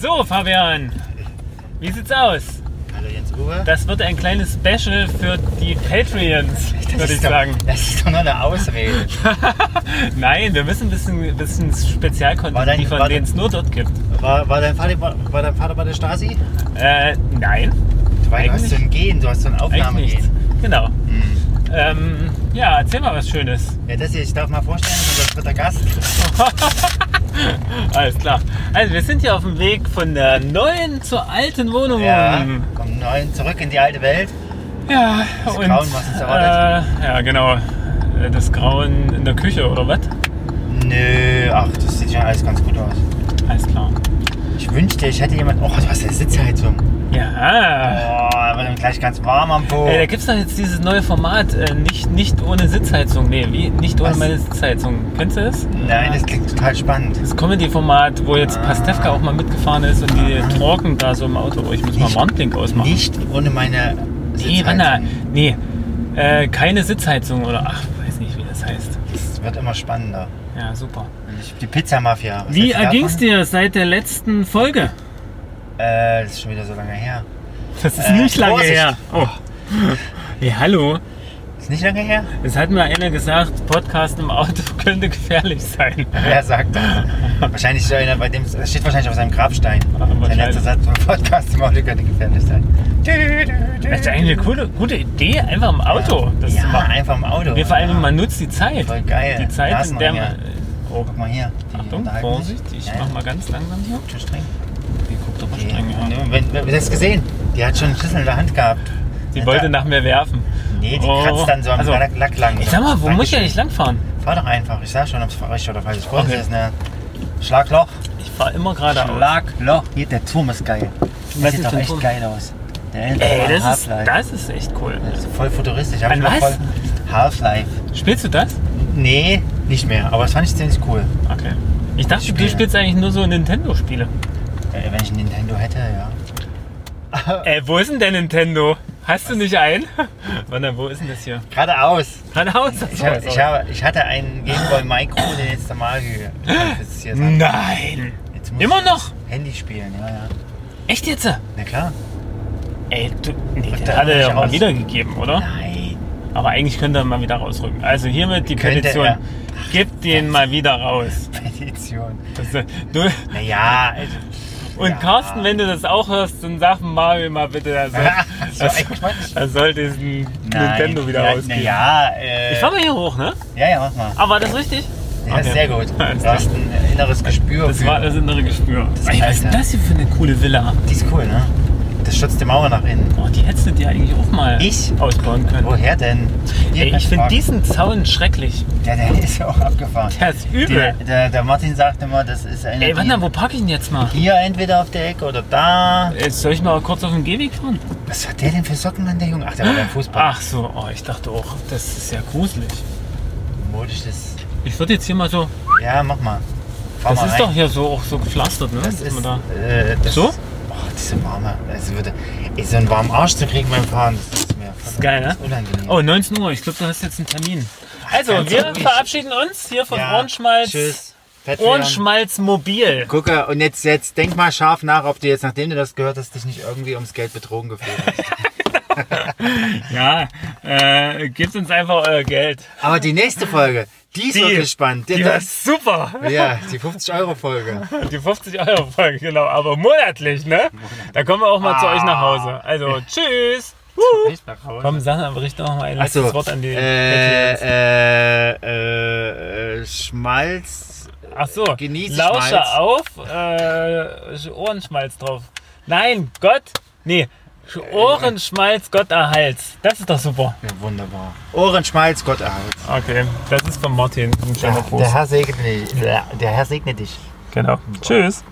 So, Fabian, wie sieht's aus? Hallo Jens Uwe. Das wird ein kleines Special für die Patreons, würde ich doch, sagen. Das ist doch nur eine Ausrede. Nein, wir müssen ein bisschen, bisschen War Spezialcontent dein- liefern, den es nur dort gibt. War, war, dein Vater, war, war dein Vater bei der Stasi? Äh, nein, Weil du hast Eigentlich- so ein Gen, du hast so ein. Aufnahmegehen. Genau. Hm. Ähm, ja, erzähl mal was Schönes. Ja, das hier, ich darf mal vorstellen, unser dritter Gast. Alles klar. Also, wir sind hier auf dem Weg von der neuen zur alten Wohnung. Ja, kommen neun zurück in die alte Welt. Ja, Das und, Grauen, was uns erwartet. Äh, ja, genau. Äh, Das Grauen in der Küche, oder was? Nö, ach, das sieht schon alles ganz gut aus. Alles klar. Ich wünschte, ich hätte jemand. Oh, du hast eine Sitzheizung. Ja. Oh, da wird ihm gleich ganz warm am Po. Ey, da gibt's doch jetzt dieses neue Format, äh, nicht, nicht ohne Sitzheizung. Nee, wie? Nicht ohne Was? meine Sitzheizung. Kennst du das? Nein, das klingt total spannend. Das Comedy-Format, wo jetzt Ah. Pastewka auch mal mitgefahren ist und die talken da so im Auto. Oh, ich muss mal Nicht- Warnblink ausmachen. Nicht ohne meine nee, Wanna, nee. Äh, keine Sitzheizung oder ach, weiß nicht, wie das heißt. Es wird immer spannender. Ja, super. Die Pizza-Mafia. was Wie erging's dir seit der letzten Folge? Äh, das ist schon wieder so lange her. Das ist Äh, nicht lange Vorsicht. her. Oh. Hey, hallo. Ist nicht lange her? Es hat mir einer gesagt, Podcast im Auto könnte gefährlich sein. Wer sagt das? wahrscheinlich so einer, bei dem das steht wahrscheinlich auf seinem Grabstein. Sein letzter Satz Podcast im Auto könnte gefährlich sein. Das ist eigentlich eine coole, gute Idee, einfach im Auto das ja, zu machen. einfach im Auto. Wir vor allem, ja. man nutzt die Zeit. Voll geil. Die Zeit, Lass in der man. Oh, Guck mal hier. Die Achtung, Vorsicht, sich. ich Ja, mach mal ganz langsam hier. Schon streng. Die guckt aber Die, streng an. wenn, wenn, wenn, das gesehen? Die hat schon einen Schlüssel in der Hand gehabt. Die Ja, wollte nach mir werfen. Nee, die Oh. kratzt dann so am Also, Lack, Lack lang. Ich sag mal, wo muss ich Dankeschön. eigentlich langfahren? Fahr doch einfach. Ich sag schon, ob es richtig oder falsch ist. Okay. ist eine Schlagloch. Ich fahre immer geradeaus. Schlagloch. Hier, der Turm ist geil. Das sieht doch echt Turm? geil aus. Ey, das ist, das ist echt cool. Das ist voll futuristisch. Hab An was? Voll Half-Life. Spielst du das? Nee, nicht mehr. Aber das fand ich ziemlich cool. Okay. Ich dachte, du Spiele. spielst eigentlich nur so Nintendo-Spiele. Äh, wenn ich ein Nintendo hätte, ja. Ey, wo ist denn der Nintendo? Hast du nicht einen? Warte, wo ist denn das hier? Geradeaus. Geradeaus? Ich, hab, ich, habe, ich hatte einen Gameboy Micro, den jetzt normal ge- qualifiziert hat. Nein! Jetzt muss Immer noch? Handy spielen, ja, ja. Echt jetzt? Na klar. Ey, du, nee, da hat er ja mal wiedergegeben, oder? Nein. Aber eigentlich könnte er mal wieder rausrücken. Also hiermit die Könnte Petition. er. Gib den mal wieder raus. Petition. Das, äh, du, Naja, also, und Ja. Carsten, wenn du das auch hörst, dann sag Mario mal bitte, er soll, so er, soll diesen Nintendo wieder ja, rausgeben. Naja, äh, Ich fahr mal hier hoch, ne? ja, ja, mach mal. Aber war das richtig? Ja, Okay. sehr gut. Du hast ein inneres Gespür. Das für- war das innere Gespür. Das Ey, was ist denn Alter. das hier für eine coole Villa? Die ist cool, ne? Das schützt die Mauer nach innen. Boah, die hättest du dir eigentlich auch mal Ich? ausbauen können. Woher denn? Ey, ich finde diesen Zaun schrecklich. Der, der ist auch abgefahren. Der ist übel. Der, der, der Martin sagt immer, das ist eine. Ey, die- mal, wo parke ich denn jetzt mal? Hier entweder auf der Ecke oder da. Jetzt soll ich mal kurz auf den Gehweg fahren? Was hat der denn für Socken an, der Junge? Ach, der war beim Fußball. Ach so, oh, ich dachte auch, das ist ja gruselig. Modisch das. Ich würde jetzt hier mal so. Ja, mach mal. Fahr Das mal ist rein. doch hier so auch so gepflastert, ne? Das ist. da- Äh, das So? Diese warme. Also würde, so einen warmen Arsch zu kriegen beim Fahren, das ist mir Das ist geil, ne? unangenehm. Oh, 19 Uhr. Ich glaube, du hast jetzt einen Termin. Also, wir verabschieden uns hier von Ja, Ohrenschmalz. Tschüss. Ohrenschmalz Mobil. Gucke, und jetzt, jetzt denk mal scharf nach, ob du jetzt, nachdem du das gehört hast, dich nicht irgendwie ums Geld betrogen gefühlt hast. Ja, äh, gebt uns einfach euer Geld. Aber die nächste Folge, die ist Die- wirklich spannend. Die war super. ja, die 50-Euro-Folge. Die 50 Euro Folge, genau. Aber monatlich, ne? Da kommen wir auch mal zu euch nach Hause. Also, tschüss. Komm, sag aber richte noch mal ein letztes Achso, Wort an die äh, äh, äh, äh, Schmalz. Ach so, genieße Lausche Schmalz. auf, äh, Ohrenschmalz drauf. Nein, Gott, nee, Ohrenschmalz, Gott erhalts. Das ist doch super. Ja, wunderbar. Ohrenschmalz, Gott erhalt. Okay, das ist von Martin. Ein schöner Der, Gruß. der Herr segne dich. Der Herr segne dich. Genau. Tschüss.